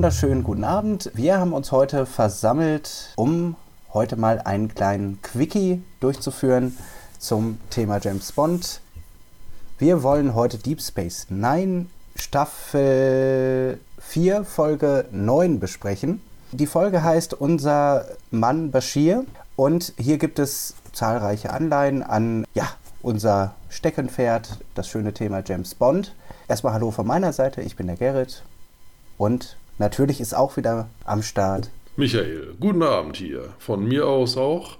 wunderschönen guten Abend. Wir haben uns heute versammelt, um heute mal einen kleinen Quickie durchzuführen zum Thema James Bond. Wir wollen heute Deep Space Nine Staffel 4 Folge 9 besprechen. Die Folge heißt Unser Mann Bashir und hier gibt es zahlreiche Anleihen an ja, unser Steckenpferd, das schöne Thema James Bond. Erstmal Hallo von meiner Seite, ich bin der Gerrit und natürlich ist auch wieder am Start Michael. Guten Abend hier, von mir aus auch.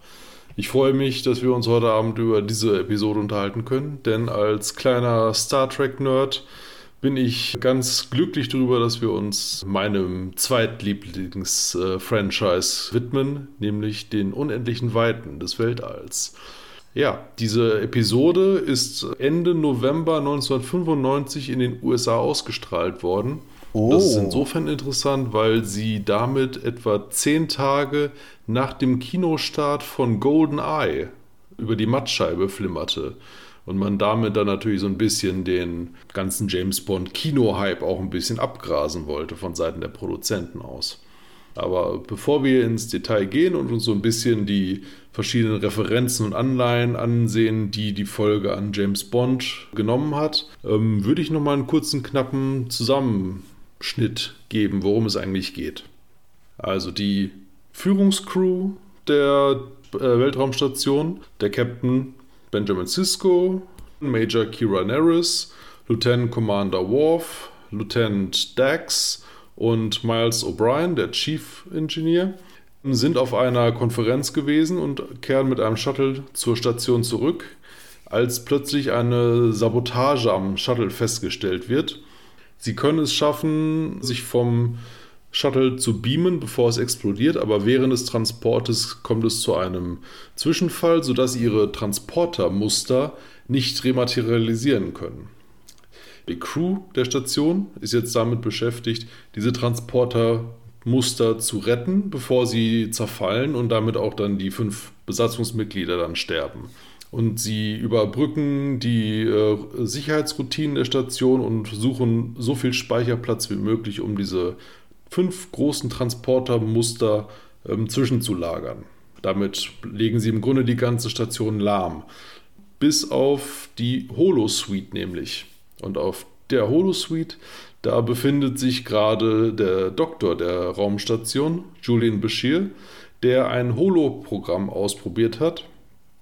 Ich freue mich, dass wir uns heute Abend über diese Episode unterhalten können, denn als kleiner Star Trek-Nerd bin ich ganz glücklich darüber, dass wir uns meinem Zweitlieblings-Franchise widmen, nämlich den unendlichen Weiten des Weltalls. Ja, diese Episode ist Ende November 1995 in den USA ausgestrahlt worden. Oh. Das ist insofern interessant, weil sie damit etwa zehn Tage nach dem Kinostart von Golden Eye über die Mattscheibe flimmerte und man damit dann natürlich so ein bisschen den ganzen James Bond Kino-Hype auch ein bisschen abgrasen wollte von Seiten der Produzenten aus. Aber bevor wir ins Detail gehen und uns so ein bisschen die verschiedenen Referenzen und Anleihen ansehen, die die Folge an James Bond genommen hat, ähm, würde ich noch mal einen kurzen, knappen Zusammenschnitt geben, worum es eigentlich geht. Also die Führungscrew der äh, Weltraumstation, der Captain Benjamin Sisko, Major Kira Nerys, Lieutenant Commander Worf, Lieutenant Dax und Miles O'Brien, der Chief Engineer, sind auf einer Konferenz gewesen und kehren mit einem Shuttle zur Station zurück, als plötzlich eine Sabotage am Shuttle festgestellt wird. Sie können es schaffen, sich vom Shuttle zu beamen, bevor es explodiert, aber während des Transportes kommt es zu einem Zwischenfall, sodass ihre Transportermuster nicht rematerialisieren können. Die Crew der Station ist jetzt damit beschäftigt, diese Transportermuster zu retten, bevor sie zerfallen und damit auch dann die fünf Besatzungsmitglieder dann sterben. Und sie überbrücken die äh, Sicherheitsroutinen der Station und suchen so viel Speicherplatz wie möglich, um diese fünf großen Transportermuster ähm, zwischenzulagern. Damit legen sie im Grunde die ganze Station lahm. Bis auf die Holosuite nämlich. Und auf der Holosuite, da befindet sich gerade der Doktor der Raumstation, Julian Bashir, der ein Holo-Programm ausprobiert hat.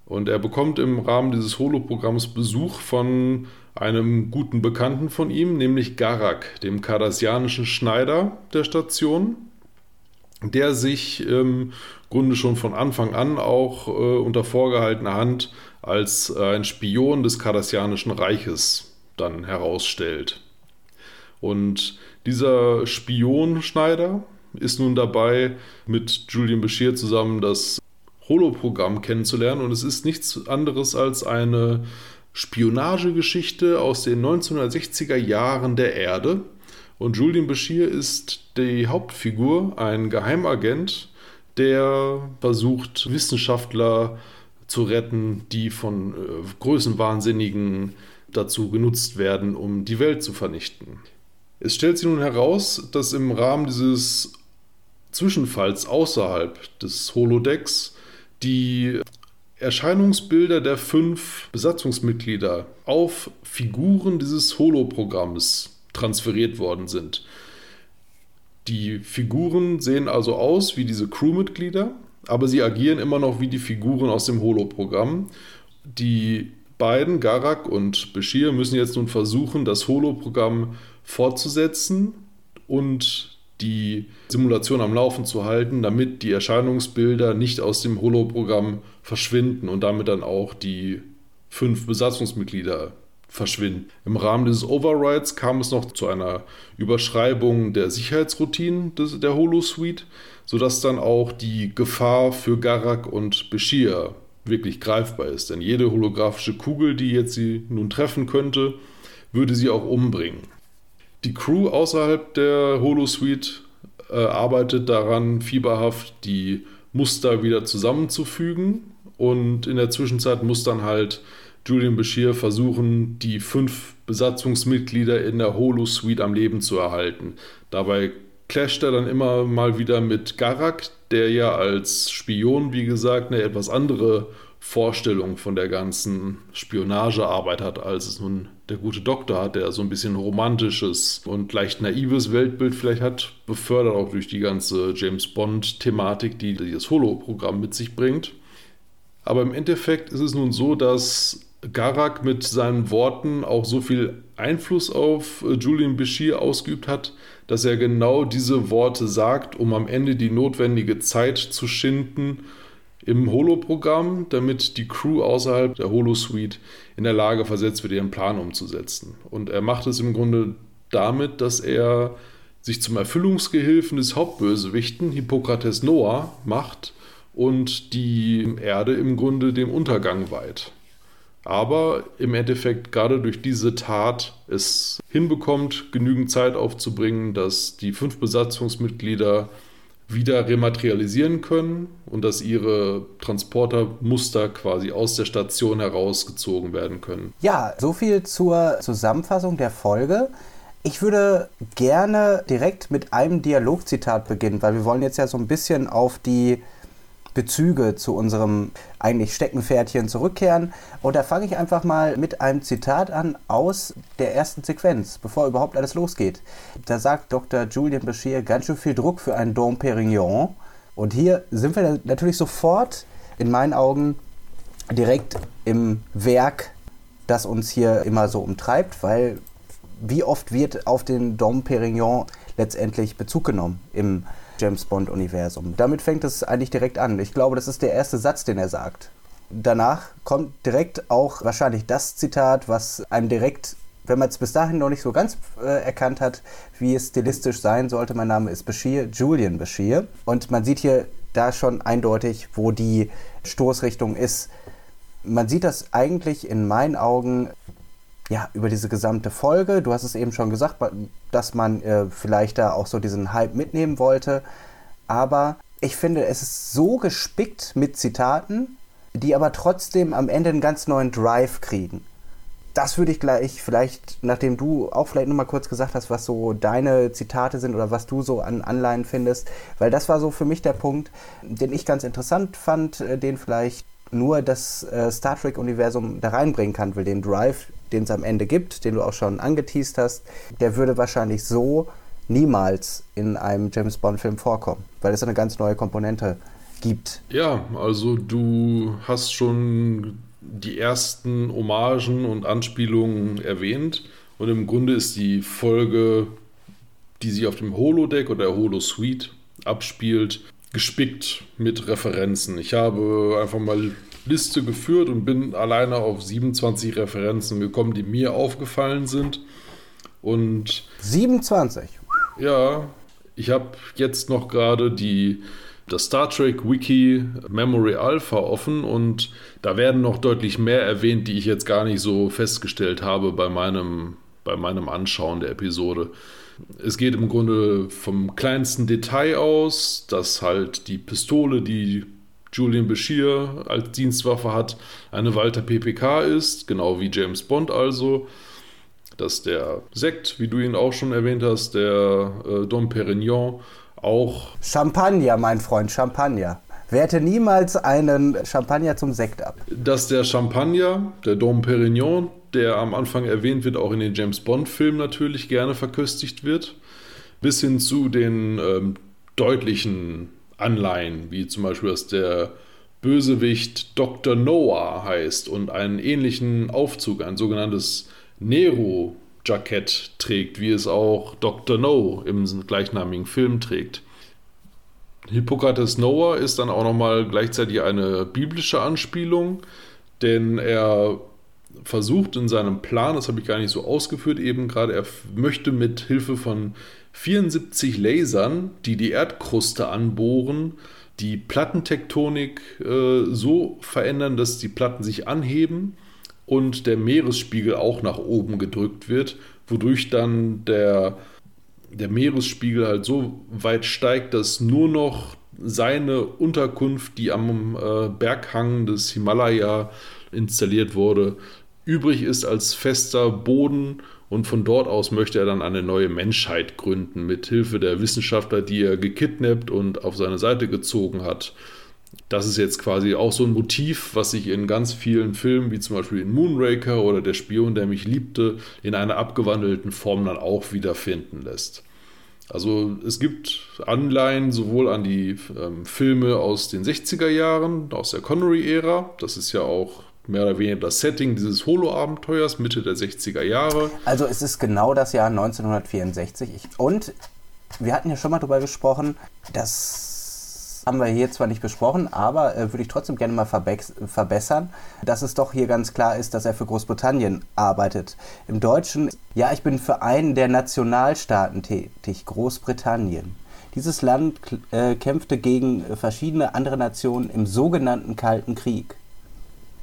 Und er bekommt im Rahmen dieses Holo-Programms Besuch von einem guten Bekannten von ihm, nämlich Garak, dem kardassianischen Schneider der Station, der sich im Grunde schon von Anfang an auch äh, unter vorgehaltener Hand als äh, ein Spion des kardassianischen Reiches dann herausstellt. Und dieser Spion Schneider ist nun dabei, mit Julian Bashir zusammen das Holoprogramm kennenzulernen und es ist nichts anderes als eine Spionagegeschichte aus den 1960er Jahren der Erde. Und Julian Bashir ist die Hauptfigur, ein Geheimagent, der versucht, Wissenschaftler zu retten, die von äh, Größenwahnsinnigen dazu genutzt werden, um die Welt zu vernichten. Es stellt sich nun heraus, dass im Rahmen dieses Zwischenfalls außerhalb des Holodecks die Erscheinungsbilder der fünf Besatzungsmitglieder auf Figuren dieses Holo-Programms transferiert worden sind. Die Figuren sehen also aus wie diese Crewmitglieder, aber sie agieren immer noch wie die Figuren aus dem Holo-Programm. Die beiden, Garak und Bashir, müssen jetzt nun versuchen, das Holo-Programm fortzusetzen und die Simulation am Laufen zu halten, damit die Erscheinungsbilder nicht aus dem Holo-Programm verschwinden und damit dann auch die fünf Besatzungsmitglieder verschwinden. Im Rahmen dieses Overrides kam es noch zu einer Überschreibung der Sicherheitsroutinen des, der Holo-Suite, sodass dann auch die Gefahr für Garak und Bashir wirklich greifbar ist. Denn jede holographische Kugel, die jetzt sie nun treffen könnte, würde sie auch umbringen. Die Crew außerhalb der Holosuite äh, arbeitet daran, fieberhaft die Muster wieder zusammenzufügen. Und in der Zwischenzeit muss dann halt Julian Bashir versuchen, die fünf Besatzungsmitglieder in der Holo-Suite am Leben zu erhalten. Dabei clasht er dann immer mal wieder mit Garak, der ja als Spion, wie gesagt, eine etwas andere Vorstellung von der ganzen Spionagearbeit hat, als es nun der gute Doktor hat, der so ein bisschen romantisches und leicht naives Weltbild vielleicht hat, befördert auch durch die ganze James Bond-Thematik, die das Holo-Programm mit sich bringt. Aber im Endeffekt ist es nun so, dass Garak mit seinen Worten auch so viel Einfluss auf äh, Julian Bashir ausgeübt hat, dass er genau diese Worte sagt, um am Ende die notwendige Zeit zu schinden im Holo-Programm, damit die Crew außerhalb der Holo-Suite in der Lage versetzt wird, ihren Plan umzusetzen. Und er macht es im Grunde damit, dass er sich zum Erfüllungsgehilfen des Hauptbösewichten Hippokrates Noah macht und die Erde im Grunde dem Untergang weiht aber im Endeffekt gerade durch diese Tat es hinbekommt, genügend Zeit aufzubringen, dass die fünf Besatzungsmitglieder wieder rematerialisieren können und dass ihre Transportermuster quasi aus der Station herausgezogen werden können. Ja, so viel zur Zusammenfassung der Folge. Ich würde gerne direkt mit einem Dialogzitat beginnen, weil wir wollen jetzt ja so ein bisschen auf die Bezüge zu unserem eigentlich Steckenpferdchen zurückkehren. Und da fange ich einfach mal mit einem Zitat an aus der ersten Sequenz, bevor überhaupt alles losgeht. Da sagt Dr. Julian Bashir ganz schön viel Druck für einen Dom Perignon. Und hier sind wir natürlich sofort in meinen Augen direkt im Werk, das uns hier immer so umtreibt, weil wie oft wird auf den Dom Perignon letztendlich Bezug genommen im James Bond-Universum. Damit fängt es eigentlich direkt an. Ich glaube, das ist der erste Satz, den er sagt. Danach kommt direkt auch wahrscheinlich das Zitat, was einem direkt, wenn man es bis dahin noch nicht so ganz äh, erkannt hat, wie es stilistisch sein sollte. Mein Name ist Bashir, Julian Bashir. Und man sieht hier da schon eindeutig, wo die Stoßrichtung ist. Man sieht das eigentlich in meinen Augen ja, über diese gesamte Folge. Du hast es eben schon gesagt, dass man äh, vielleicht da auch so diesen Hype mitnehmen wollte. Aber ich finde, es ist so gespickt mit Zitaten, die aber trotzdem am Ende einen ganz neuen Drive kriegen. Das würde ich gleich, vielleicht, nachdem du auch vielleicht nochmal kurz gesagt hast, was so deine Zitate sind oder was du so an Anleihen findest, weil das war so für mich der Punkt, den ich ganz interessant fand, äh, den vielleicht nur das äh, Star Trek-Universum da reinbringen kann, will den Drive, den es am Ende gibt, den du auch schon angeteased hast, der würde wahrscheinlich so niemals in einem James Bond-Film vorkommen, weil es eine ganz neue Komponente gibt. Ja, also du hast schon die ersten Hommagen und Anspielungen erwähnt und im Grunde ist die Folge, die sich auf dem Holodeck oder der Holo-Suite abspielt, gespickt mit Referenzen. Ich habe einfach mal Liste geführt und bin alleine auf 27 Referenzen gekommen, die mir aufgefallen sind. Und 27? Ja, ich habe jetzt noch gerade die das Star Trek Wiki Memory Alpha offen und da werden noch deutlich mehr erwähnt, die ich jetzt gar nicht so festgestellt habe bei meinem, bei meinem Anschauen der Episode. Es geht im Grunde vom kleinsten Detail aus, dass halt die Pistole, die Julian Bashir als Dienstwaffe hat, eine Walter PPK ist, genau wie James Bond also. Dass der Sekt, wie du ihn auch schon erwähnt hast, der äh, Dom Perignon, auch. Champagner, mein Freund, Champagner. Werte niemals einen Champagner zum Sekt ab. Dass der Champagner, der Dom Perignon, der am Anfang erwähnt wird, auch in den James Bond-Filmen natürlich gerne verköstigt wird, bis hin zu den ähm, deutlichen Anleihen, wie zum Beispiel, dass der Bösewicht Dr. Noah heißt und einen ähnlichen Aufzug, ein sogenanntes Nero-Jackett trägt, wie es auch Dr. No im gleichnamigen Film trägt. Hippokrates Noah ist dann auch nochmal gleichzeitig eine biblische Anspielung, denn er versucht in seinem Plan, das habe ich gar nicht so ausgeführt eben gerade, er möchte mit Hilfe von 74 Lasern, die die Erdkruste anbohren, die Plattentektonik äh, so verändern, dass die Platten sich anheben und der Meeresspiegel auch nach oben gedrückt wird, wodurch dann der, der Meeresspiegel halt so weit steigt, dass nur noch seine Unterkunft, die am äh, Berghang des Himalaya installiert wurde, übrig ist als fester Boden und von dort aus möchte er dann eine neue Menschheit gründen, mit Hilfe der Wissenschaftler, die er gekidnappt und auf seine Seite gezogen hat. Das ist jetzt quasi auch so ein Motiv, was sich in ganz vielen Filmen, wie zum Beispiel in Moonraker oder Der Spion, der mich liebte, in einer abgewandelten Form dann auch wiederfinden lässt. Also es gibt Anleihen sowohl an die ähm, Filme aus den 60er Jahren, aus der Connery-Ära, das ist ja auch mehr oder weniger das Setting dieses Holo-Abenteuers Mitte der 60er Jahre. Also es ist genau das Jahr 1964. Ich, und wir hatten ja schon mal darüber gesprochen, das haben wir hier zwar nicht besprochen, aber äh, würde ich trotzdem gerne mal verbessern, dass es doch hier ganz klar ist, dass er für Großbritannien arbeitet. Im Deutschen, ja, ich bin für einen der Nationalstaaten tätig, Großbritannien. Dieses Land äh, kämpfte gegen verschiedene andere Nationen im sogenannten Kalten Krieg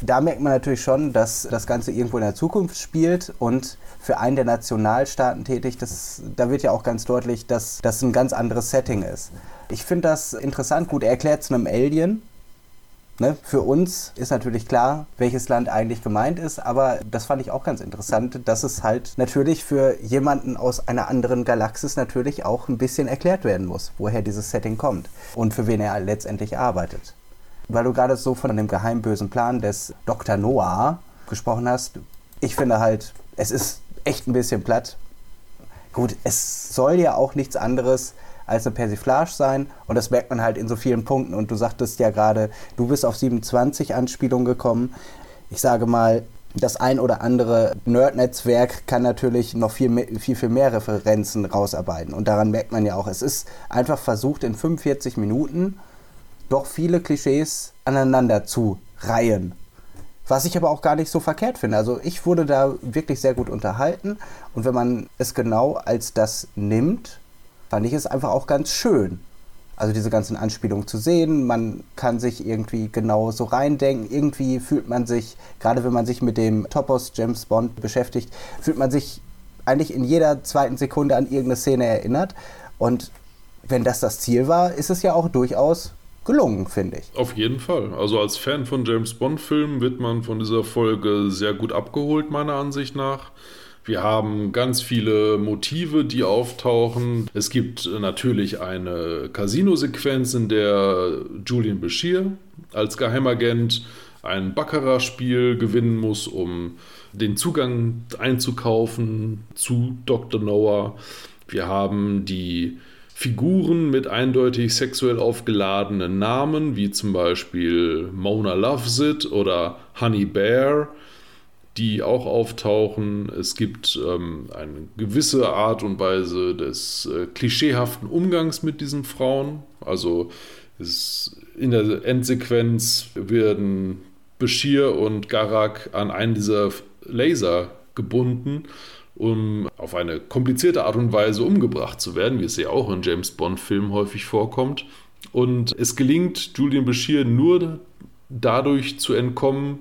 da merkt man natürlich schon, dass das Ganze irgendwo in der Zukunft spielt und für einen der Nationalstaaten tätig, das, da wird ja auch ganz deutlich, dass das ein ganz anderes Setting ist. Ich finde das interessant, gut, er erklärt es einem Alien. Ne? Für uns ist natürlich klar, welches Land eigentlich gemeint ist, aber das fand ich auch ganz interessant, dass es halt natürlich für jemanden aus einer anderen Galaxis natürlich auch ein bisschen erklärt werden muss, woher dieses Setting kommt und für wen er letztendlich arbeitet. Weil du gerade so von dem geheimbösen Plan des Dr. Noah gesprochen hast. Ich finde halt, es ist echt ein bisschen platt. Gut, es soll ja auch nichts anderes als eine Persiflage sein und das merkt man halt in so vielen Punkten. Und du sagtest ja gerade, du bist auf 27 Anspielungen gekommen. Ich sage mal, das ein oder andere Nerd-Netzwerk kann natürlich noch viel, viel, viel mehr Referenzen rausarbeiten. Und daran merkt man ja auch, es ist einfach versucht, in 45 Minuten doch viele Klischees aneinander zu reihen. Was ich aber auch gar nicht so verkehrt finde. Also ich wurde da wirklich sehr gut unterhalten und wenn man es genau als das nimmt, fand ich es einfach auch ganz schön. Also diese ganzen Anspielungen zu sehen, man kann sich irgendwie genau so reindenken. Irgendwie fühlt man sich, gerade wenn man sich mit dem Topos James Bond beschäftigt, fühlt man sich eigentlich in jeder zweiten Sekunde an irgendeine Szene erinnert. Und wenn das das Ziel war, ist es ja auch durchaus gelungen, finde ich. Auf jeden Fall. Also als Fan von James Bond-Filmen wird man von dieser Folge sehr gut abgeholt, meiner Ansicht nach. Wir haben ganz viele Motive, die auftauchen. Es gibt natürlich eine Casino-Sequenz, in der Julian Bashir als Geheimagent ein Baccarat-Spiel gewinnen muss, um den Zugang einzukaufen zu Dr. Noah. Wir haben die Figuren mit eindeutig sexuell aufgeladenen Namen, wie zum Beispiel Mona Loves It oder Honey Bear, die auch auftauchen. Es gibt ähm, eine gewisse Art und Weise des äh, klischeehaften Umgangs mit diesen Frauen. Also es, in der Endsequenz werden Bashir und Garak an einen dieser Laser gebunden um auf eine komplizierte Art und Weise umgebracht zu werden, wie es ja auch in James Bond-Filmen häufig vorkommt. Und es gelingt Julian Bashir nur dadurch zu entkommen,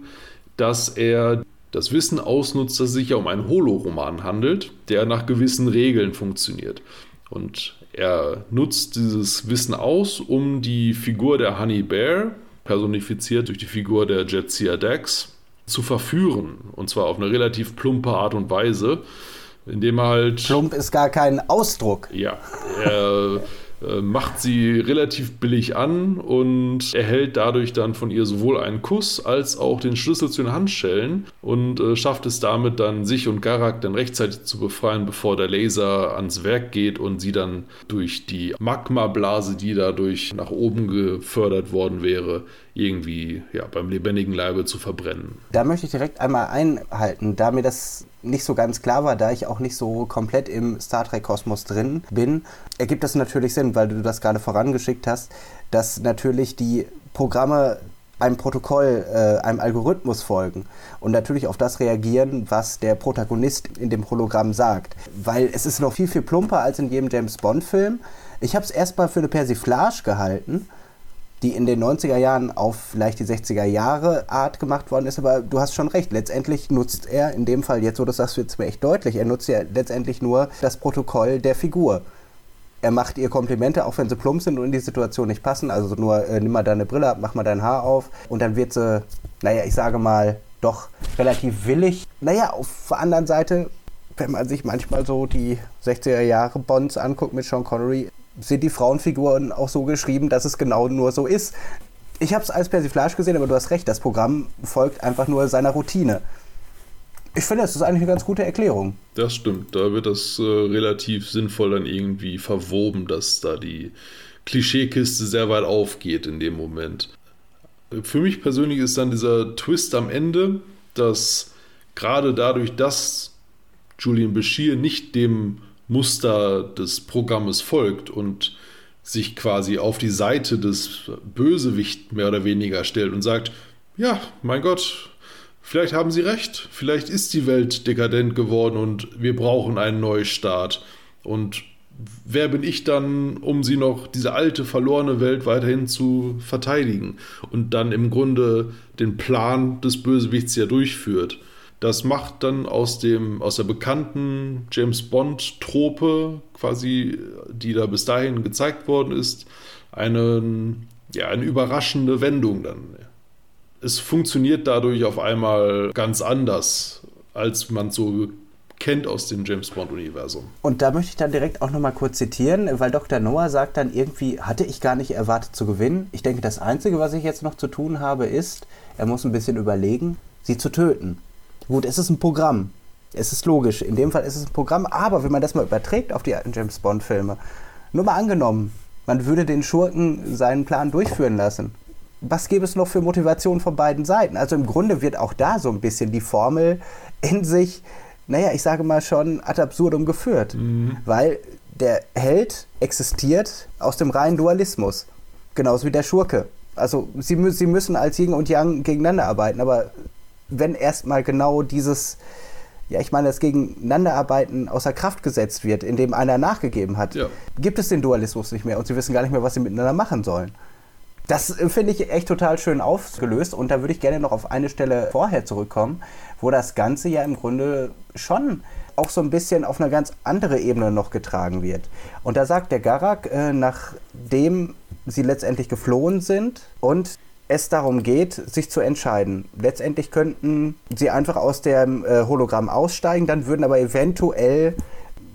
dass er das Wissen ausnutzt, dass es sich ja um einen Holoroman handelt, der nach gewissen Regeln funktioniert. Und er nutzt dieses Wissen aus, um die Figur der Honey Bear, personifiziert durch die Figur der Jetsia Dax, zu verführen. Und zwar auf eine relativ plumpe Art und Weise, indem er halt. Plump ist gar kein Ausdruck. Ja. Äh, macht sie relativ billig an und erhält dadurch dann von ihr sowohl einen Kuss als auch den Schlüssel zu den Handschellen und äh, schafft es damit dann, sich und Garak dann rechtzeitig zu befreien, bevor der Laser ans Werk geht und sie dann durch die Magmablase, die dadurch nach oben gefördert worden wäre, irgendwie ja, beim lebendigen Leibe zu verbrennen. Da möchte ich direkt einmal einhalten, da mir das nicht so ganz klar war, da ich auch nicht so komplett im Star Trek-Kosmos drin bin, ergibt das natürlich Sinn, weil du das gerade vorangeschickt hast, dass natürlich die Programme einem Protokoll, äh, einem Algorithmus folgen und natürlich auf das reagieren, was der Protagonist in dem Hologramm sagt. Weil es ist noch viel, viel plumper als in jedem James Bond-Film. Ich habe es erstmal für eine Persiflage gehalten, die in den 90er Jahren auf vielleicht die 60er Jahre Art gemacht worden ist, aber du hast schon recht, letztendlich nutzt er, in dem Fall jetzt, wo du sagst, wird es mir echt deutlich, er nutzt ja letztendlich nur das Protokoll der Figur. Er macht ihr Komplimente, auch wenn sie plump sind und in die Situation nicht passen. Also nur, äh, nimm mal deine Brille ab, mach mal dein Haar auf. Und dann wird sie, naja, ich sage mal, doch relativ willig. Naja, auf der anderen Seite, wenn man sich manchmal so die 60er Jahre Bonds anguckt mit Sean Connery, sind die Frauenfiguren auch so geschrieben, dass es genau nur so ist. Ich habe es als Persiflage gesehen, aber du hast recht, das Programm folgt einfach nur seiner Routine. Ich finde, das ist eigentlich eine ganz gute Erklärung. Das stimmt. Da wird das äh, relativ sinnvoll dann irgendwie verwoben, dass da die Klischeekiste sehr weit aufgeht in dem Moment. Für mich persönlich ist dann dieser Twist am Ende, dass gerade dadurch, dass Julian Bashir nicht dem Muster des Programmes folgt und sich quasi auf die Seite des Bösewicht mehr oder weniger stellt und sagt, ja, mein Gott, vielleicht haben Sie recht, vielleicht ist die Welt dekadent geworden und wir brauchen einen Neustart. Und wer bin ich dann, um sie noch, diese alte, verlorene Welt weiterhin zu verteidigen und dann im Grunde den Plan des Bösewichts ja durchführt. Das macht dann aus, dem, aus der bekannten James Bond-Trope, quasi, die da bis dahin gezeigt worden ist, einen, ja, eine überraschende Wendung dann. Es funktioniert dadurch auf einmal ganz anders, als man so kennt aus dem James Bond-Universum. Und da möchte ich dann direkt auch nochmal kurz zitieren, weil Dr. Noah sagt dann irgendwie, hatte ich gar nicht erwartet zu gewinnen. Ich denke, das Einzige, was ich jetzt noch zu tun habe, ist, er muss ein bisschen überlegen, sie zu töten. Gut, es ist ein Programm. Es ist logisch. In dem Fall ist es ein Programm. Aber wenn man das mal überträgt auf die alten James Bond-Filme, nur mal angenommen, man würde den Schurken seinen Plan durchführen lassen. Was gäbe es noch für Motivation von beiden Seiten? Also im Grunde wird auch da so ein bisschen die Formel in sich, naja, ich sage mal schon ad absurdum geführt. Mhm. Weil der Held existiert aus dem reinen Dualismus. Genauso wie der Schurke. Also sie, sie müssen als Yin und Yang gegeneinander arbeiten, aber wenn erstmal genau dieses, ja, ich meine, das Gegeneinanderarbeiten außer Kraft gesetzt wird, indem einer nachgegeben hat, ja. gibt es den Dualismus nicht mehr und sie wissen gar nicht mehr, was sie miteinander machen sollen. Das äh, finde ich echt total schön aufgelöst und da würde ich gerne noch auf eine Stelle vorher zurückkommen, wo das Ganze ja im Grunde schon auch so ein bisschen auf eine ganz andere Ebene noch getragen wird. Und da sagt der Garak, äh, nachdem sie letztendlich geflohen sind und es darum geht, sich zu entscheiden. Letztendlich könnten sie einfach aus dem äh, Hologramm aussteigen, dann würden aber eventuell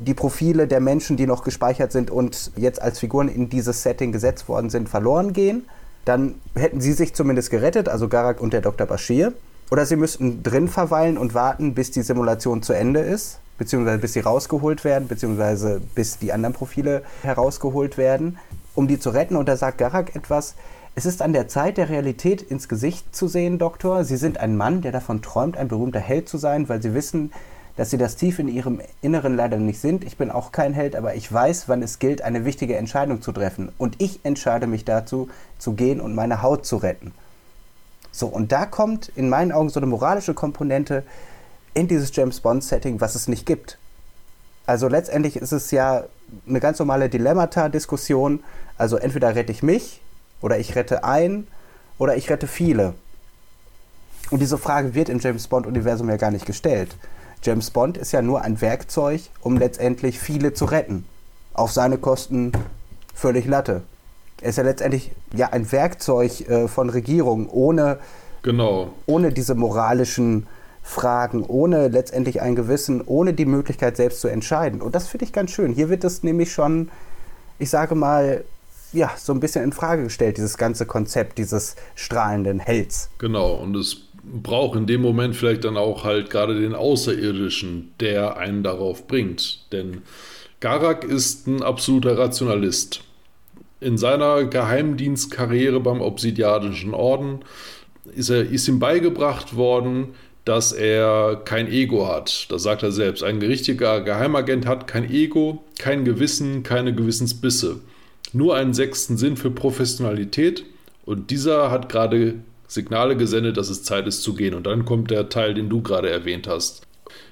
die Profile der Menschen, die noch gespeichert sind und jetzt als Figuren in dieses Setting gesetzt worden sind, verloren gehen. Dann hätten sie sich zumindest gerettet, also Garak und der Dr. Bashir. Oder sie müssten drin verweilen und warten, bis die Simulation zu Ende ist, beziehungsweise bis sie rausgeholt werden, beziehungsweise bis die anderen Profile herausgeholt werden, um die zu retten. Und da sagt Garak etwas, es ist an der Zeit, der Realität ins Gesicht zu sehen, Doktor. Sie sind ein Mann, der davon träumt, ein berühmter Held zu sein, weil Sie wissen, dass Sie das tief in Ihrem Inneren leider nicht sind. Ich bin auch kein Held, aber ich weiß, wann es gilt, eine wichtige Entscheidung zu treffen. Und ich entscheide mich dazu, zu gehen und meine Haut zu retten. So, und da kommt in meinen Augen so eine moralische Komponente in dieses James Bond-Setting, was es nicht gibt. Also letztendlich ist es ja eine ganz normale Dilemmata-Diskussion. Also entweder rette ich mich oder ich rette ein oder ich rette viele. Und diese Frage wird im James Bond-Universum ja gar nicht gestellt. James Bond ist ja nur ein Werkzeug, um letztendlich viele zu retten. Auf seine Kosten völlig Latte. Er ist ja letztendlich ja ein Werkzeug äh, von Regierungen ohne, genau. ohne diese moralischen Fragen, ohne letztendlich ein Gewissen, ohne die Möglichkeit selbst zu entscheiden. Und das finde ich ganz schön. Hier wird es nämlich schon, ich sage mal, ja, so ein bisschen in Frage gestellt, dieses ganze Konzept dieses strahlenden Helds. Genau, und es braucht in dem Moment vielleicht dann auch halt gerade den Außerirdischen, der einen darauf bringt. Denn Garak ist ein absoluter Rationalist. In seiner Geheimdienstkarriere beim Obsidianischen Orden ist, er, ist ihm beigebracht worden, dass er kein Ego hat. Das sagt er selbst. Ein richtiger Geheimagent hat kein Ego, kein Gewissen, keine Gewissensbisse nur einen sechsten Sinn für Professionalität und dieser hat gerade Signale gesendet, dass es Zeit ist zu gehen. Und dann kommt der Teil, den du gerade erwähnt hast.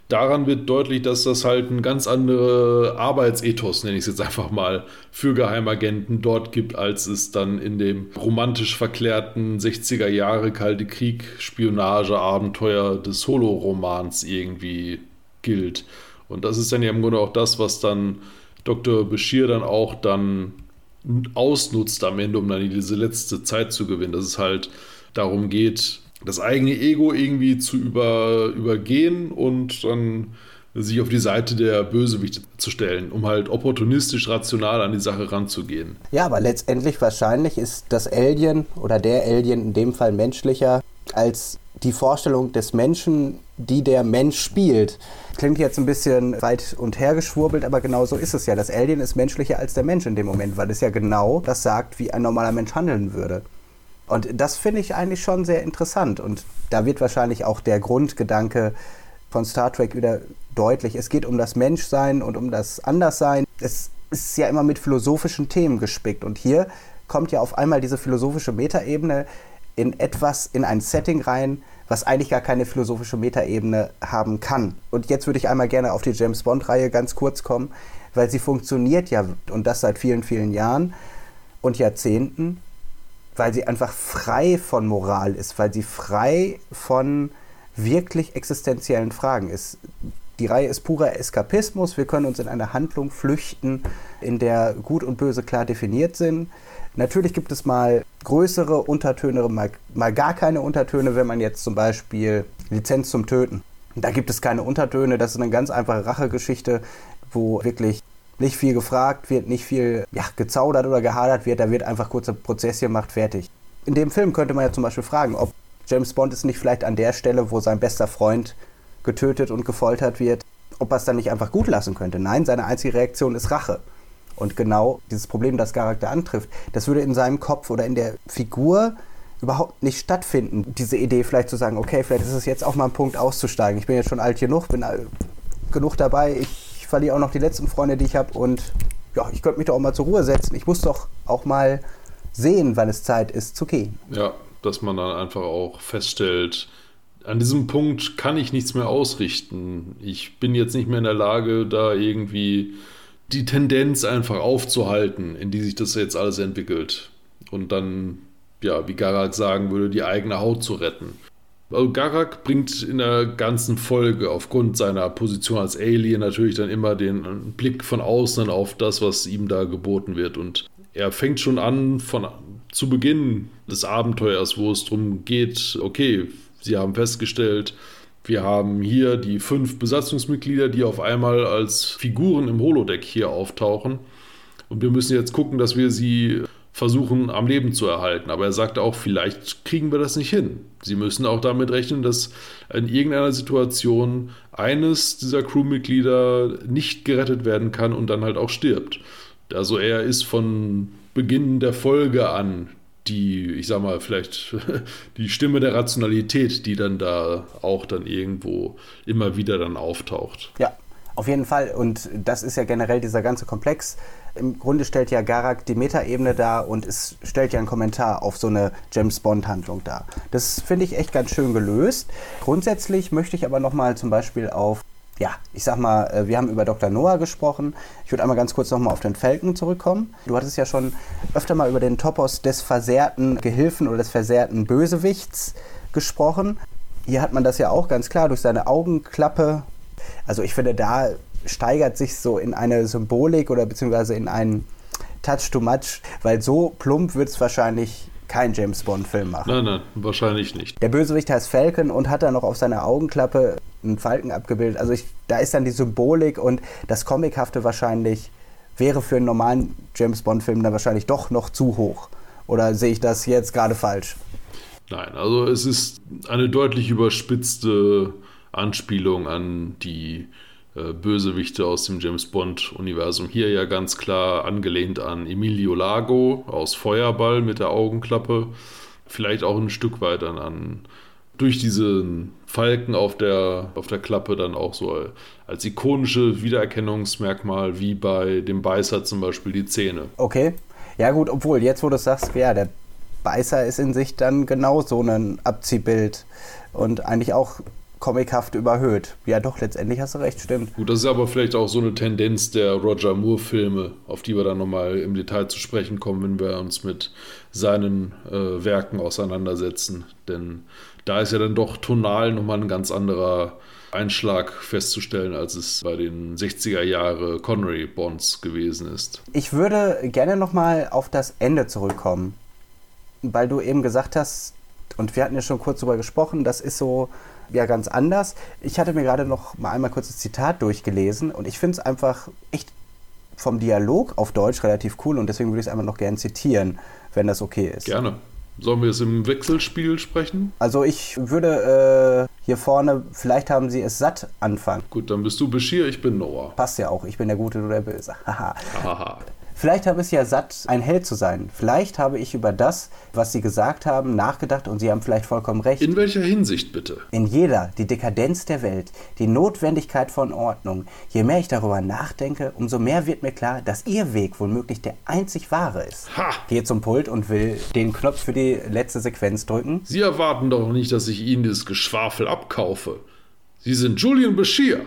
Daran wird deutlich, dass das halt ein ganz andere Arbeitsethos, nenne ich es jetzt einfach mal, für Geheimagenten dort gibt, als es dann in dem romantisch verklärten 60er Jahre Kalte Krieg Spionage Abenteuer des Solo-Romans irgendwie gilt. Und das ist dann ja im Grunde auch das, was dann Dr. Bashir dann auch dann ausnutzt am Ende, um dann diese letzte Zeit zu gewinnen. Dass es halt darum geht, das eigene Ego irgendwie zu über, übergehen und dann sich auf die Seite der Bösewichte zu stellen, um halt opportunistisch rational an die Sache ranzugehen. Ja, aber letztendlich wahrscheinlich ist das Alien oder der Alien in dem Fall menschlicher als die Vorstellung des Menschen, die der Mensch spielt. Klingt jetzt ein bisschen weit und hergeschwurbelt, aber genau so ist es ja. Das Alien ist menschlicher als der Mensch in dem Moment, weil es ja genau das sagt, wie ein normaler Mensch handeln würde. Und das finde ich eigentlich schon sehr interessant. Und da wird wahrscheinlich auch der Grundgedanke von Star Trek wieder deutlich. Es geht um das Menschsein und um das Anderssein. Es ist ja immer mit philosophischen Themen gespickt. Und hier kommt ja auf einmal diese philosophische Metaebene in etwas, in ein Setting rein, was eigentlich gar keine philosophische Metaebene haben kann. Und jetzt würde ich einmal gerne auf die James Bond-Reihe ganz kurz kommen, weil sie funktioniert ja und das seit vielen, vielen Jahren und Jahrzehnten, weil sie einfach frei von Moral ist, weil sie frei von wirklich existenziellen Fragen ist. Die Reihe ist purer Eskapismus. Wir können uns in eine Handlung flüchten, in der Gut und Böse klar definiert sind. Natürlich gibt es mal größere Untertöne, mal, mal gar keine Untertöne, wenn man jetzt zum Beispiel Lizenz zum Töten. Da gibt es keine Untertöne. Das ist eine ganz einfache Rachegeschichte, wo wirklich nicht viel gefragt wird, nicht viel ja, gezaudert oder gehadert wird. Da wird einfach kurzer Prozess gemacht, fertig. In dem Film könnte man ja zum Beispiel fragen, ob James Bond ist nicht vielleicht an der Stelle, wo sein bester Freund getötet und gefoltert wird, ob er es dann nicht einfach gut lassen könnte. Nein, seine einzige Reaktion ist Rache. Und genau dieses Problem, das Charakter antrifft, das würde in seinem Kopf oder in der Figur überhaupt nicht stattfinden. Diese Idee vielleicht zu sagen, okay, vielleicht ist es jetzt auch mal ein Punkt auszusteigen. Ich bin jetzt schon alt genug, bin genug dabei, ich verliere auch noch die letzten Freunde, die ich habe und ja, ich könnte mich doch auch mal zur Ruhe setzen. Ich muss doch auch mal sehen, wann es Zeit ist zu gehen. Ja, dass man dann einfach auch feststellt, an diesem Punkt kann ich nichts mehr ausrichten. Ich bin jetzt nicht mehr in der Lage, da irgendwie die Tendenz einfach aufzuhalten, in die sich das jetzt alles entwickelt. Und dann, ja, wie Garak sagen würde, die eigene Haut zu retten. Also Garak bringt in der ganzen Folge aufgrund seiner Position als Alien natürlich dann immer den Blick von außen auf das, was ihm da geboten wird. Und er fängt schon an, von zu Beginn des Abenteuers, wo es darum geht, okay, sie haben festgestellt, wir haben hier die fünf Besatzungsmitglieder, die auf einmal als Figuren im Holodeck hier auftauchen. Und wir müssen jetzt gucken, dass wir sie versuchen am Leben zu erhalten. Aber er sagte auch, vielleicht kriegen wir das nicht hin. Sie müssen auch damit rechnen, dass in irgendeiner Situation eines dieser Crewmitglieder nicht gerettet werden kann und dann halt auch stirbt. Also er ist von Beginn der Folge an die, ich sag mal, vielleicht die Stimme der Rationalität, die dann da auch dann irgendwo immer wieder dann auftaucht. Ja, auf jeden Fall. Und das ist ja generell dieser ganze Komplex. Im Grunde stellt ja Garak die Metaebene dar und es stellt ja einen Kommentar auf so eine James Bond-Handlung dar. Das finde ich echt ganz schön gelöst. Grundsätzlich möchte ich aber nochmal zum Beispiel auf ja, ich sag mal, äh, wir haben über Dr. Noah gesprochen. Ich würde einmal ganz kurz nochmal auf den Falcon zurückkommen. Du hattest ja schon öfter mal über den Topos des versehrten Gehilfen oder des versehrten Bösewichts gesprochen. Hier hat man das ja auch ganz klar durch seine Augenklappe. Also ich finde, da steigert sich so in eine Symbolik oder beziehungsweise in einen Touch to Much, weil so plump wird es wahrscheinlich kein James Bond-Film machen. Nein, nein, wahrscheinlich nicht. Der Bösewicht heißt Falcon und hat dann noch auf seiner Augenklappe einen Falken abgebildet. Also ich, da ist dann die Symbolik und das Comichafte wahrscheinlich wäre für einen normalen James Bond-Film dann wahrscheinlich doch noch zu hoch. Oder sehe ich das jetzt gerade falsch? Nein, also es ist eine deutlich überspitzte Anspielung an die Bösewichte aus dem James Bond-Universum. Hier ja ganz klar angelehnt an Emilio Lago aus Feuerball mit der Augenklappe. Vielleicht auch ein Stück weit an, an durch diesen Falken auf der, auf der Klappe dann auch so als ikonische Wiedererkennungsmerkmal wie bei dem Beißer zum Beispiel die Zähne. Okay. Ja gut, obwohl, jetzt wo du sagst, ja, der Beißer ist in sich dann genau so ein Abziehbild und eigentlich auch comichaft überhöht. Ja, doch, letztendlich hast du recht, stimmt. Gut, das ist aber vielleicht auch so eine Tendenz der Roger Moore-Filme, auf die wir dann nochmal im Detail zu sprechen kommen, wenn wir uns mit seinen äh, Werken auseinandersetzen. Denn da ist ja dann doch tonal nochmal ein ganz anderer Einschlag festzustellen, als es bei den 60er Jahre Connery Bonds gewesen ist. Ich würde gerne nochmal auf das Ende zurückkommen, weil du eben gesagt hast, und wir hatten ja schon kurz darüber gesprochen, das ist so ja ganz anders. Ich hatte mir gerade noch mal einmal kurz das Zitat durchgelesen und ich finde es einfach echt vom Dialog auf Deutsch relativ cool und deswegen würde ich es einfach noch gerne zitieren, wenn das okay ist. Gerne. Sollen wir es im Wechselspiel sprechen? Also ich würde äh, hier vorne, vielleicht haben sie es satt anfangen. Gut, dann bist du Bashir, ich bin Noah. Passt ja auch, ich bin der Gute, du der Böse. Haha. Vielleicht habe ich ja satt, ein Held zu sein. Vielleicht habe ich über das, was Sie gesagt haben, nachgedacht und Sie haben vielleicht vollkommen recht. In welcher Hinsicht bitte? In jeder. Die Dekadenz der Welt, die Notwendigkeit von Ordnung. Je mehr ich darüber nachdenke, umso mehr wird mir klar, dass Ihr Weg womöglich der einzig wahre ist. Ha! Gehe zum Pult und will den Knopf für die letzte Sequenz drücken. Sie erwarten doch nicht, dass ich Ihnen dieses Geschwafel abkaufe. Sie sind Julian Bashir.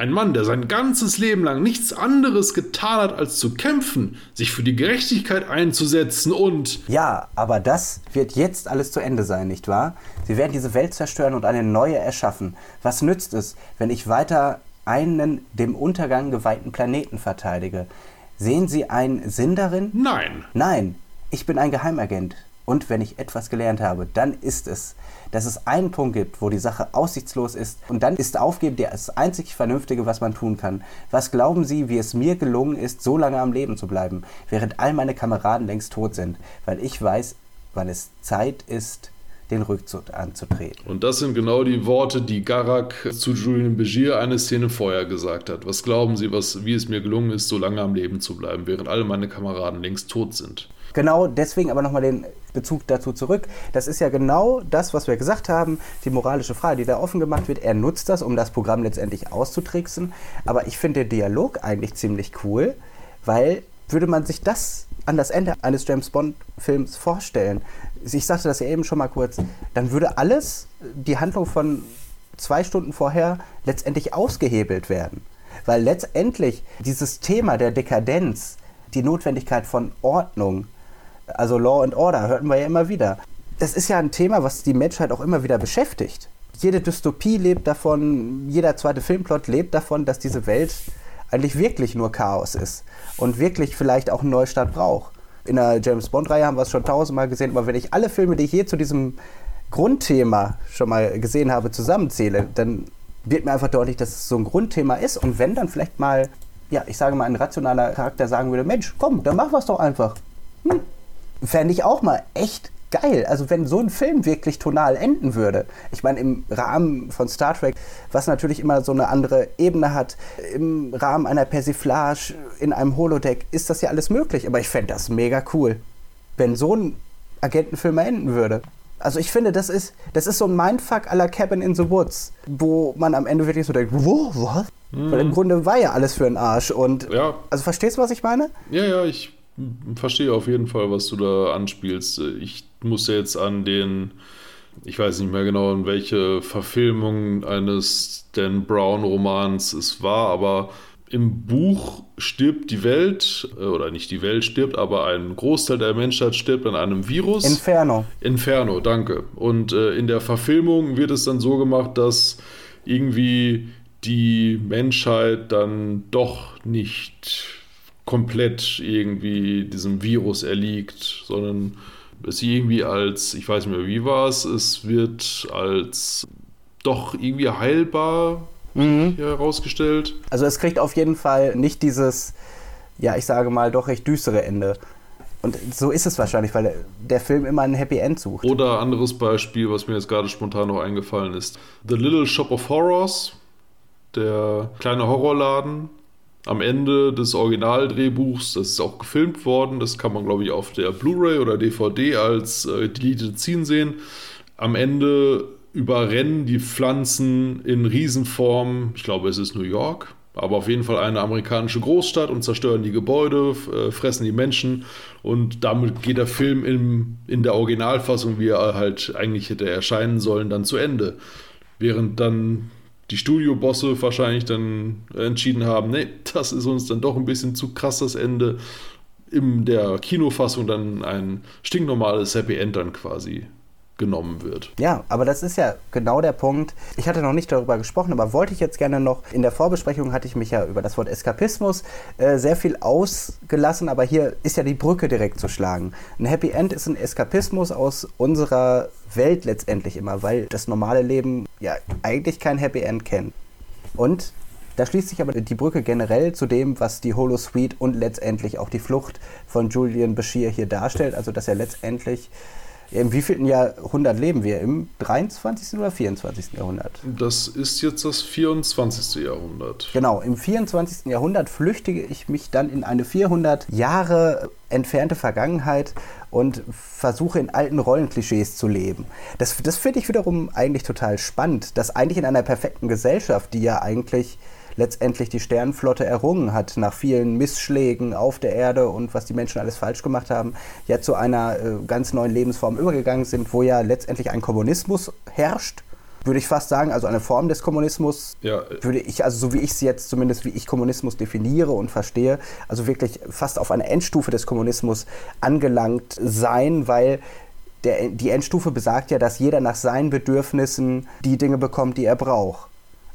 Ein Mann, der sein ganzes Leben lang nichts anderes getan hat, als zu kämpfen, sich für die Gerechtigkeit einzusetzen und. Ja, aber das wird jetzt alles zu Ende sein, nicht wahr? Sie werden diese Welt zerstören und eine neue erschaffen. Was nützt es, wenn ich weiter einen dem Untergang geweihten Planeten verteidige? Sehen Sie einen Sinn darin? Nein. Nein, ich bin ein Geheimagent. Und wenn ich etwas gelernt habe, dann ist es, dass es einen Punkt gibt, wo die Sache aussichtslos ist. Und dann ist Aufgeben das einzig Vernünftige, was man tun kann. Was glauben Sie, wie es mir gelungen ist, so lange am Leben zu bleiben, während all meine Kameraden längst tot sind? Weil ich weiß, wann es Zeit ist, den Rückzug anzutreten. Und das sind genau die Worte, die Garak zu Julian Begier eine Szene vorher gesagt hat. Was glauben Sie, was, wie es mir gelungen ist, so lange am Leben zu bleiben, während alle meine Kameraden längst tot sind? Genau deswegen aber nochmal den Bezug dazu zurück. Das ist ja genau das, was wir gesagt haben, die moralische Frage, die da offen gemacht wird. Er nutzt das, um das Programm letztendlich auszutricksen. Aber ich finde den Dialog eigentlich ziemlich cool, weil würde man sich das an das Ende eines James Bond-Films vorstellen, ich sagte das ja eben schon mal kurz, dann würde alles, die Handlung von zwei Stunden vorher, letztendlich ausgehebelt werden. Weil letztendlich dieses Thema der Dekadenz, die Notwendigkeit von Ordnung, also Law and Order, hörten wir ja immer wieder. Das ist ja ein Thema, was die Menschheit auch immer wieder beschäftigt. Jede Dystopie lebt davon, jeder zweite Filmplot lebt davon, dass diese Welt eigentlich wirklich nur Chaos ist und wirklich vielleicht auch einen Neustart braucht. In der James Bond-Reihe haben wir es schon tausendmal gesehen, aber wenn ich alle Filme, die ich je zu diesem Grundthema schon mal gesehen habe, zusammenzähle, dann wird mir einfach deutlich, dass es so ein Grundthema ist. Und wenn dann vielleicht mal, ja, ich sage mal, ein rationaler Charakter sagen würde, Mensch, komm, dann machen wir es doch einfach. Hm. Fände ich auch mal echt geil. Also wenn so ein Film wirklich tonal enden würde. Ich meine, im Rahmen von Star Trek, was natürlich immer so eine andere Ebene hat, im Rahmen einer Persiflage in einem Holodeck, ist das ja alles möglich. Aber ich fände das mega cool, wenn so ein Agentenfilm enden würde. Also ich finde, das ist, das ist so ein Mindfuck aller Cabin in the Woods, wo man am Ende wirklich so denkt, wo, was? Mhm. Weil im Grunde war ja alles für einen Arsch. Und ja. also verstehst du, was ich meine? Ja, ja, ich verstehe auf jeden Fall, was du da anspielst. Ich muss jetzt an den, ich weiß nicht mehr genau, in welche Verfilmung eines Dan Brown-Romans es war, aber im Buch stirbt die Welt, äh, oder nicht die Welt stirbt, aber ein Großteil der Menschheit stirbt an einem Virus. Inferno. Inferno, danke. Und äh, in der Verfilmung wird es dann so gemacht, dass irgendwie die Menschheit dann doch nicht komplett irgendwie diesem Virus erliegt, sondern es irgendwie als, ich weiß nicht mehr, wie war es, es wird als doch irgendwie heilbar mhm. herausgestellt. Also es kriegt auf jeden Fall nicht dieses, ja, ich sage mal, doch recht düstere Ende. Und so ist es wahrscheinlich, weil der Film immer ein Happy End sucht. Oder anderes Beispiel, was mir jetzt gerade spontan noch eingefallen ist. The Little Shop of Horrors, der kleine Horrorladen, am Ende des Originaldrehbuchs, das ist auch gefilmt worden, das kann man, glaube ich, auf der Blu-ray oder DVD als äh, Deleted Scene sehen. Am Ende überrennen die Pflanzen in Riesenform, ich glaube, es ist New York, aber auf jeden Fall eine amerikanische Großstadt und zerstören die Gebäude, äh, fressen die Menschen und damit geht der Film in, in der Originalfassung, wie er halt eigentlich hätte erscheinen sollen, dann zu Ende. während dann die Studiobosse wahrscheinlich dann entschieden haben, nee, das ist uns dann doch ein bisschen zu krass das Ende. In der Kinofassung dann ein stinknormales Happy End dann quasi genommen wird. Ja, aber das ist ja genau der Punkt. Ich hatte noch nicht darüber gesprochen, aber wollte ich jetzt gerne noch. In der Vorbesprechung hatte ich mich ja über das Wort Eskapismus äh, sehr viel ausgelassen, aber hier ist ja die Brücke direkt zu schlagen. Ein Happy End ist ein Eskapismus aus unserer Welt letztendlich immer, weil das normale Leben ja eigentlich kein Happy End kennt. Und da schließt sich aber die Brücke generell zu dem, was die Holosuite und letztendlich auch die Flucht von Julian Bashir hier darstellt. Also, dass er letztendlich im wievielten Jahrhundert leben wir? Im 23. oder 24. Jahrhundert? Das ist jetzt das 24. Jahrhundert. Genau, im 24. Jahrhundert flüchtige ich mich dann in eine 400 Jahre entfernte Vergangenheit und versuche in alten Rollenklischees zu leben. Das, das finde ich wiederum eigentlich total spannend, dass eigentlich in einer perfekten Gesellschaft, die ja eigentlich letztendlich die Sternenflotte errungen hat, nach vielen Missschlägen auf der Erde und was die Menschen alles falsch gemacht haben, ja zu einer äh, ganz neuen Lebensform übergegangen sind, wo ja letztendlich ein Kommunismus herrscht würde ich fast sagen, also eine Form des Kommunismus, ja. würde ich, also so wie ich es jetzt zumindest, wie ich Kommunismus definiere und verstehe, also wirklich fast auf eine Endstufe des Kommunismus angelangt sein, weil der, die Endstufe besagt ja, dass jeder nach seinen Bedürfnissen die Dinge bekommt, die er braucht.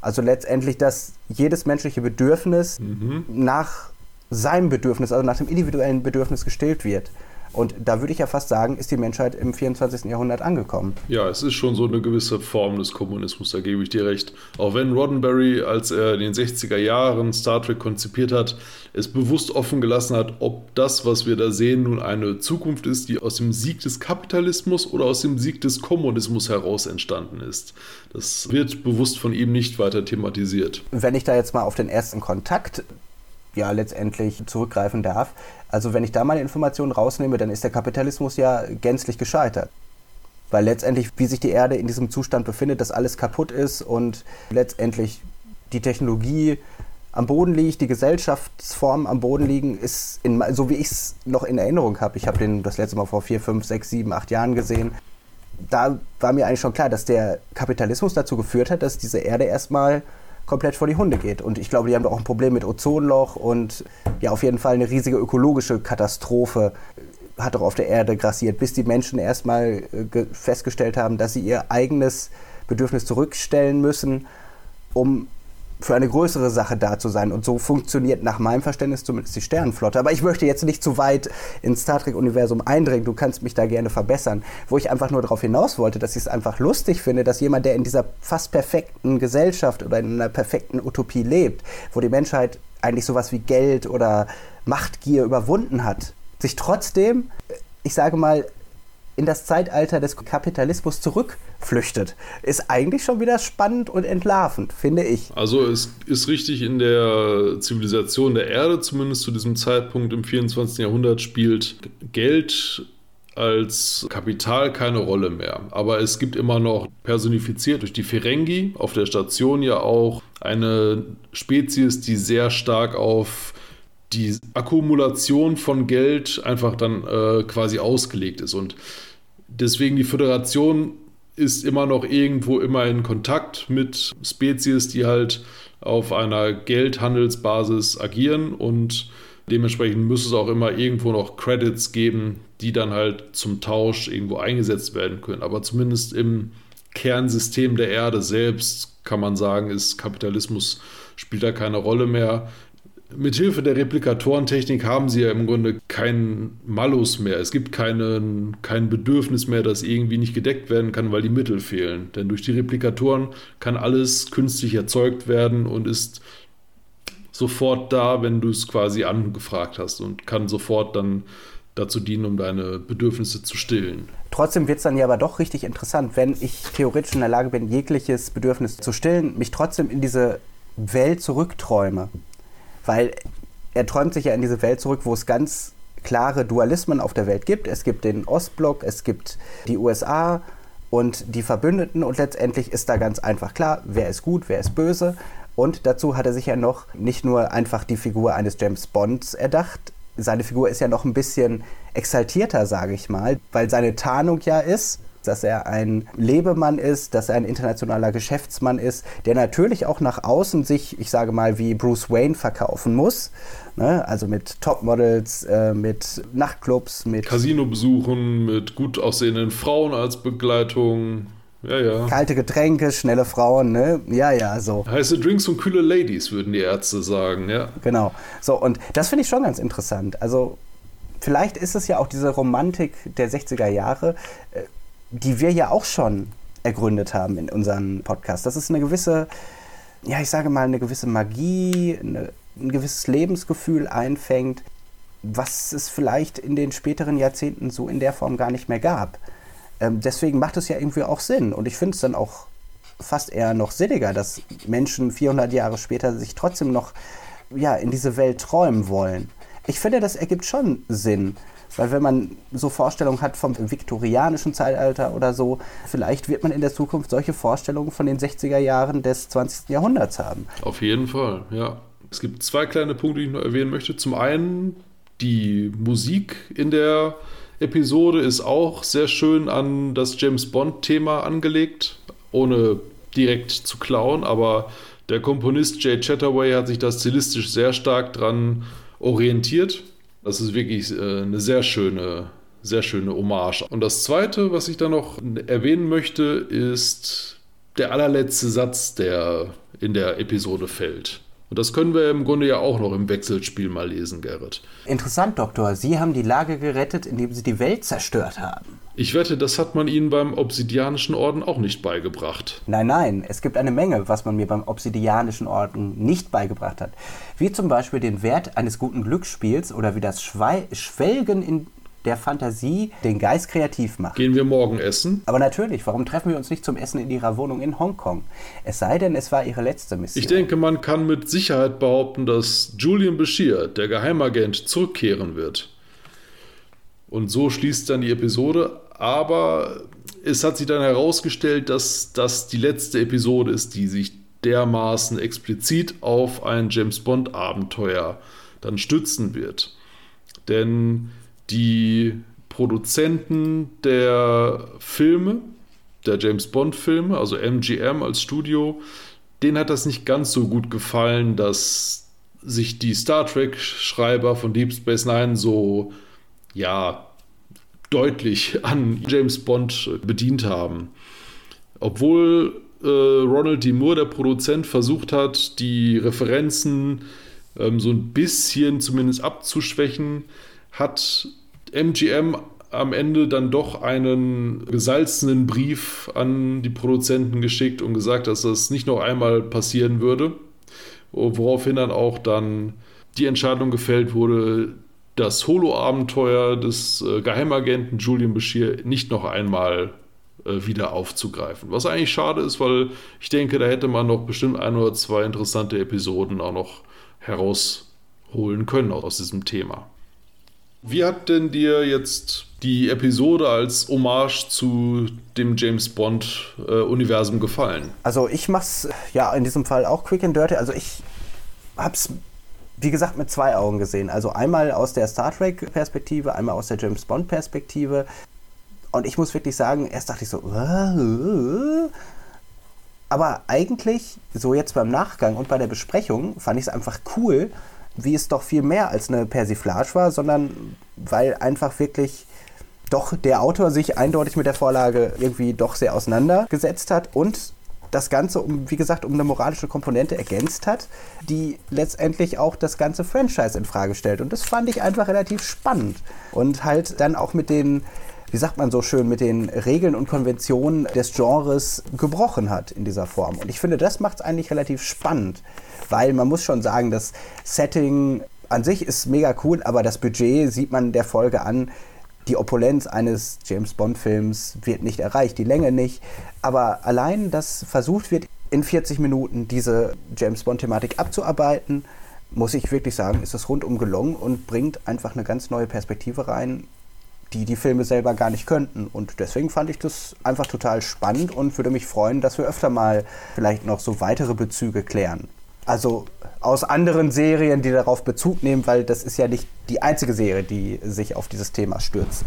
Also letztendlich, dass jedes menschliche Bedürfnis mhm. nach seinem Bedürfnis, also nach dem individuellen Bedürfnis gestillt wird. Und da würde ich ja fast sagen, ist die Menschheit im 24. Jahrhundert angekommen. Ja, es ist schon so eine gewisse Form des Kommunismus, da gebe ich dir recht. Auch wenn Roddenberry, als er in den 60er Jahren Star Trek konzipiert hat, es bewusst offen gelassen hat, ob das, was wir da sehen, nun eine Zukunft ist, die aus dem Sieg des Kapitalismus oder aus dem Sieg des Kommunismus heraus entstanden ist. Das wird bewusst von ihm nicht weiter thematisiert. Wenn ich da jetzt mal auf den ersten Kontakt ja letztendlich zurückgreifen darf. Also wenn ich da meine Informationen rausnehme, dann ist der Kapitalismus ja gänzlich gescheitert. Weil letztendlich, wie sich die Erde in diesem Zustand befindet, dass alles kaputt ist und letztendlich die Technologie am Boden liegt, die Gesellschaftsformen am Boden liegen, ist, in, so wie ich es noch in Erinnerung habe, ich habe den das letzte Mal vor vier, fünf, sechs, sieben, acht Jahren gesehen, da war mir eigentlich schon klar, dass der Kapitalismus dazu geführt hat, dass diese Erde erstmal komplett vor die Hunde geht. Und ich glaube, die haben da auch ein Problem mit Ozonloch und ja, auf jeden Fall eine riesige ökologische Katastrophe hat doch auf der Erde grassiert, bis die Menschen erstmal äh, festgestellt haben, dass sie ihr eigenes Bedürfnis zurückstellen müssen, um für eine größere Sache da zu sein. Und so funktioniert nach meinem Verständnis zumindest die Sternenflotte. Aber ich möchte jetzt nicht zu weit ins Star Trek-Universum eindringen. Du kannst mich da gerne verbessern. Wo ich einfach nur darauf hinaus wollte, dass ich es einfach lustig finde, dass jemand, der in dieser fast perfekten Gesellschaft oder in einer perfekten Utopie lebt, wo die Menschheit eigentlich sowas wie Geld oder Machtgier überwunden hat, sich trotzdem, ich sage mal, in das Zeitalter des Kapitalismus zurückflüchtet, ist eigentlich schon wieder spannend und entlarvend, finde ich. Also es ist richtig, in der Zivilisation der Erde, zumindest zu diesem Zeitpunkt im 24. Jahrhundert, spielt Geld als Kapital keine Rolle mehr. Aber es gibt immer noch personifiziert durch die Ferengi auf der Station ja auch eine Spezies, die sehr stark auf die Akkumulation von Geld einfach dann äh, quasi ausgelegt ist. Und deswegen die Föderation ist immer noch irgendwo immer in Kontakt mit Spezies, die halt auf einer Geldhandelsbasis agieren und dementsprechend muss es auch immer irgendwo noch Credits geben, die dann halt zum Tausch irgendwo eingesetzt werden können. Aber zumindest im Kernsystem der Erde selbst kann man sagen, ist Kapitalismus spielt da keine Rolle mehr mithilfe der Replikatorentechnik haben sie ja im Grunde keinen Malus mehr. Es gibt keinen, kein Bedürfnis mehr, das irgendwie nicht gedeckt werden kann, weil die Mittel fehlen. Denn durch die Replikatoren kann alles künstlich erzeugt werden und ist sofort da, wenn du es quasi angefragt hast und kann sofort dann dazu dienen, um deine Bedürfnisse zu stillen. Trotzdem wird es dann ja aber doch richtig interessant, wenn ich theoretisch in der Lage bin, jegliches Bedürfnis zu stillen, mich trotzdem in diese Welt zurückträume weil er träumt sich ja in diese Welt zurück, wo es ganz klare Dualismen auf der Welt gibt. Es gibt den Ostblock, es gibt die USA und die Verbündeten und letztendlich ist da ganz einfach klar, wer ist gut, wer ist böse. Und dazu hat er sich ja noch nicht nur einfach die Figur eines James Bonds erdacht, seine Figur ist ja noch ein bisschen exaltierter, sage ich mal, weil seine Tarnung ja ist, dass er ein Lebemann ist, dass er ein internationaler Geschäftsmann ist, der natürlich auch nach außen sich, ich sage mal, wie Bruce Wayne verkaufen muss. Ne? Also mit Topmodels, äh, mit Nachtclubs, mit Casino-Besuchen, mit gut aussehenden Frauen als Begleitung. Ja, ja. Kalte Getränke, schnelle Frauen, ne? Ja, ja, so. Heiße Drinks und kühle Ladies, würden die Ärzte sagen, ja. Genau. So, und das finde ich schon ganz interessant. Also, vielleicht ist es ja auch diese Romantik der 60er Jahre, äh, die wir ja auch schon ergründet haben in unserem Podcast. Das ist eine gewisse, ja, ich sage mal, eine gewisse Magie, eine, ein gewisses Lebensgefühl einfängt, was es vielleicht in den späteren Jahrzehnten so in der Form gar nicht mehr gab. Ähm, deswegen macht es ja irgendwie auch Sinn. Und ich finde es dann auch fast eher noch sinniger, dass Menschen 400 Jahre später sich trotzdem noch ja, in diese Welt träumen wollen. Ich finde, das ergibt schon Sinn. Weil wenn man so Vorstellungen hat vom viktorianischen Zeitalter oder so, vielleicht wird man in der Zukunft solche Vorstellungen von den 60er Jahren des 20. Jahrhunderts haben. Auf jeden Fall, ja. Es gibt zwei kleine Punkte, die ich noch erwähnen möchte. Zum einen die Musik in der Episode ist auch sehr schön an das James Bond-Thema angelegt, ohne direkt zu klauen, aber der Komponist Jay Chatterway hat sich da stilistisch sehr stark dran orientiert. Das ist wirklich äh, eine sehr schöne, sehr schöne Hommage. Und das Zweite, was ich da noch erwähnen möchte, ist der allerletzte Satz, der in der Episode fällt. Und das können wir im Grunde ja auch noch im Wechselspiel mal lesen, Gerrit. Interessant, Doktor. Sie haben die Lage gerettet, indem Sie die Welt zerstört haben. Ich wette, das hat man Ihnen beim Obsidianischen Orden auch nicht beigebracht. Nein, nein, es gibt eine Menge, was man mir beim Obsidianischen Orden nicht beigebracht hat. Wie zum Beispiel den Wert eines guten Glücksspiels oder wie das Schwei Schwelgen in der Fantasie den Geist kreativ macht. Gehen wir morgen essen? Aber natürlich, warum treffen wir uns nicht zum Essen in Ihrer Wohnung in Hongkong? Es sei denn, es war Ihre letzte Mission. Ich denke, man kann mit Sicherheit behaupten, dass Julian Bashir, der Geheimagent, zurückkehren wird. Und so schließt dann die Episode. Aber es hat sich dann herausgestellt, dass das die letzte Episode ist, die sich dermaßen explizit auf ein James Bond-Abenteuer dann stützen wird. Denn die Produzenten der Filme, der James Bond-Filme, also MGM als Studio, denen hat das nicht ganz so gut gefallen, dass sich die Star Trek-Schreiber von Deep Space Nine so, ja, deutlich an James Bond bedient haben. Obwohl äh, Ronald D. Moore, der Produzent, versucht hat, die Referenzen ähm, so ein bisschen zumindest abzuschwächen, hat MGM am Ende dann doch einen gesalzenen Brief an die Produzenten geschickt und gesagt, dass das nicht noch einmal passieren würde. Woraufhin dann auch dann die Entscheidung gefällt wurde, das Holo-Abenteuer des äh, Geheimagenten Julian Bashir nicht noch einmal äh, wieder aufzugreifen. Was eigentlich schade ist, weil ich denke, da hätte man noch bestimmt ein oder zwei interessante Episoden auch noch herausholen können aus diesem Thema. Wie hat denn dir jetzt die Episode als Hommage zu dem James Bond-Universum äh, gefallen? Also ich mach's ja in diesem Fall auch quick and dirty. Also ich hab's wie gesagt, mit zwei Augen gesehen. Also einmal aus der Star Trek-Perspektive, einmal aus der James Bond-Perspektive. Und ich muss wirklich sagen, erst dachte ich so, aber eigentlich, so jetzt beim Nachgang und bei der Besprechung, fand ich es einfach cool, wie es doch viel mehr als eine Persiflage war, sondern weil einfach wirklich doch der Autor sich eindeutig mit der Vorlage irgendwie doch sehr auseinandergesetzt hat und das Ganze, um, wie gesagt, um eine moralische Komponente ergänzt hat, die letztendlich auch das ganze Franchise in Frage stellt. Und das fand ich einfach relativ spannend. Und halt dann auch mit den, wie sagt man so schön, mit den Regeln und Konventionen des Genres gebrochen hat in dieser Form. Und ich finde, das macht es eigentlich relativ spannend weil man muss schon sagen, das Setting an sich ist mega cool, aber das Budget sieht man der Folge an. Die Opulenz eines James Bond-Films wird nicht erreicht, die Länge nicht. Aber allein, dass versucht wird, in 40 Minuten diese James Bond-Thematik abzuarbeiten, muss ich wirklich sagen, ist es rundum gelungen und bringt einfach eine ganz neue Perspektive rein, die die Filme selber gar nicht könnten. Und deswegen fand ich das einfach total spannend und würde mich freuen, dass wir öfter mal vielleicht noch so weitere Bezüge klären. Also aus anderen Serien, die darauf Bezug nehmen, weil das ist ja nicht die einzige Serie, die sich auf dieses Thema stürzt.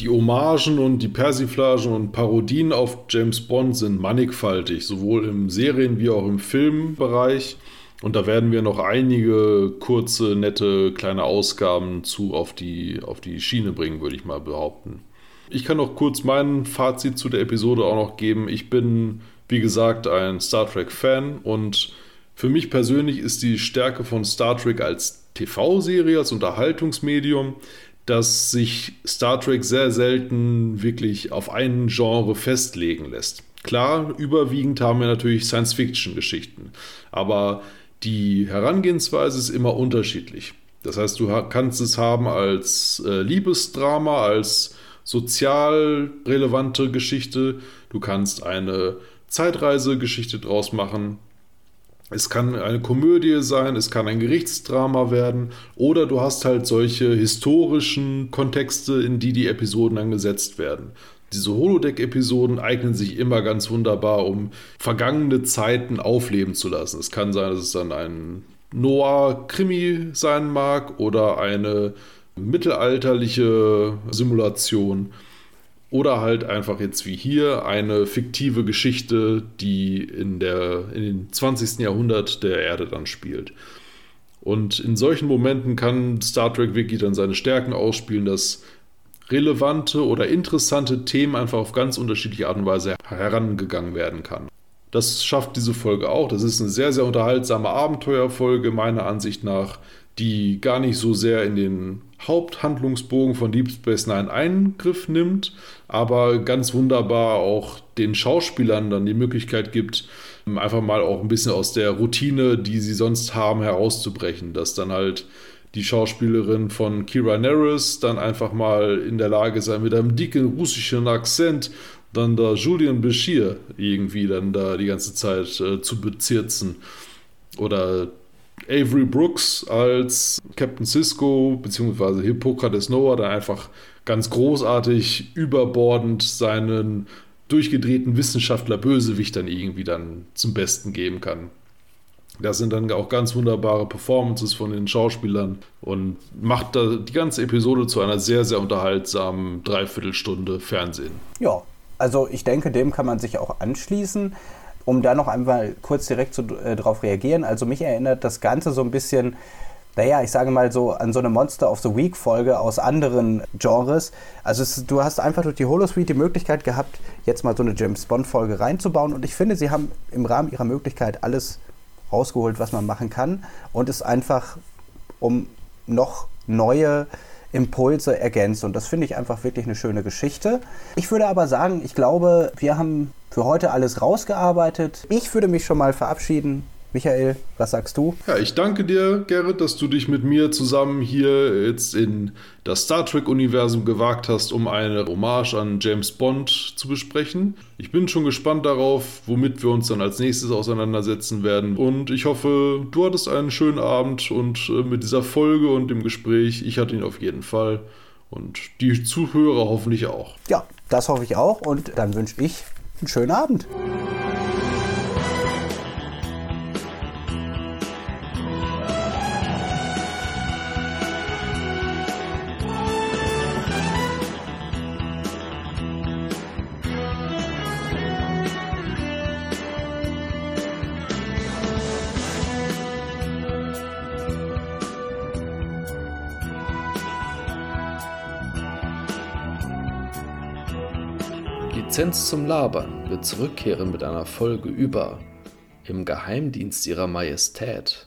Die Hommagen und die Persiflagen und Parodien auf James Bond sind mannigfaltig, sowohl im Serien- wie auch im Filmbereich. Und da werden wir noch einige kurze, nette, kleine Ausgaben zu auf die, auf die Schiene bringen, würde ich mal behaupten. Ich kann noch kurz mein Fazit zu der Episode auch noch geben. Ich bin, wie gesagt, ein Star Trek-Fan und für mich persönlich ist die Stärke von Star Trek als TV-Serie, als Unterhaltungsmedium, dass sich Star Trek sehr selten wirklich auf einen Genre festlegen lässt. Klar, überwiegend haben wir natürlich Science-Fiction-Geschichten, aber die Herangehensweise ist immer unterschiedlich. Das heißt, du kannst es haben als äh, Liebesdrama, als sozial relevante Geschichte, du kannst eine Zeitreisegeschichte draus machen, es kann eine Komödie sein, es kann ein Gerichtsdrama werden oder du hast halt solche historischen Kontexte, in die die Episoden dann gesetzt werden. Diese Holodeck-Episoden eignen sich immer ganz wunderbar, um vergangene Zeiten aufleben zu lassen. Es kann sein, dass es dann ein Noir-Krimi sein mag oder eine mittelalterliche Simulation oder halt einfach jetzt wie hier eine fiktive Geschichte, die in, der, in den 20. Jahrhundert der Erde dann spielt. Und in solchen Momenten kann Star Trek wirklich dann seine Stärken ausspielen, dass relevante oder interessante Themen einfach auf ganz unterschiedliche Art und Weise herangegangen werden kann. Das schafft diese Folge auch. Das ist eine sehr, sehr unterhaltsame Abenteuerfolge, meiner Ansicht nach, die gar nicht so sehr in den Haupthandlungsbogen von Deep Space Nine Eingriff nimmt, aber ganz wunderbar auch den Schauspielern dann die Möglichkeit gibt, einfach mal auch ein bisschen aus der Routine, die sie sonst haben, herauszubrechen. Dass dann halt die Schauspielerin von Kira Nerys dann einfach mal in der Lage sein, mit einem dicken russischen Akzent dann da Julian Bashir irgendwie dann da die ganze Zeit äh, zu bezirzen. Oder Avery Brooks als Captain Cisco bzw. Hippokrates Noah, der einfach ganz großartig überbordend seinen durchgedrehten Wissenschaftler Bösewicht dann irgendwie dann zum Besten geben kann. Das sind dann auch ganz wunderbare Performances von den Schauspielern und macht da die ganze Episode zu einer sehr, sehr unterhaltsamen Dreiviertelstunde Fernsehen. Ja, also ich denke, dem kann man sich auch anschließen um da noch einmal kurz direkt zu, äh, drauf reagieren. Also mich erinnert das Ganze so ein bisschen, naja, ich sage mal so an so eine Monster of the Week Folge aus anderen Genres. Also es, du hast einfach durch die Holosuite die Möglichkeit gehabt, jetzt mal so eine James Bond Folge reinzubauen. Und ich finde, sie haben im Rahmen ihrer Möglichkeit alles rausgeholt, was man machen kann. Und es einfach um noch neue Impulse ergänzt. Und das finde ich einfach wirklich eine schöne Geschichte. Ich würde aber sagen, ich glaube, wir haben für heute alles rausgearbeitet. Ich würde mich schon mal verabschieden. Michael, was sagst du? Ja, ich danke dir, Gerrit, dass du dich mit mir zusammen hier jetzt in das Star Trek-Universum gewagt hast, um eine Hommage an James Bond zu besprechen. Ich bin schon gespannt darauf, womit wir uns dann als nächstes auseinandersetzen werden. Und ich hoffe, du hattest einen schönen Abend und äh, mit dieser Folge und dem Gespräch, ich hatte ihn auf jeden Fall. Und die Zuhörer hoffentlich auch. Ja, das hoffe ich auch. Und dann wünsche ich einen schönen Abend. Lizenz zum Labern wird zurückkehren mit einer Folge über Im Geheimdienst ihrer Majestät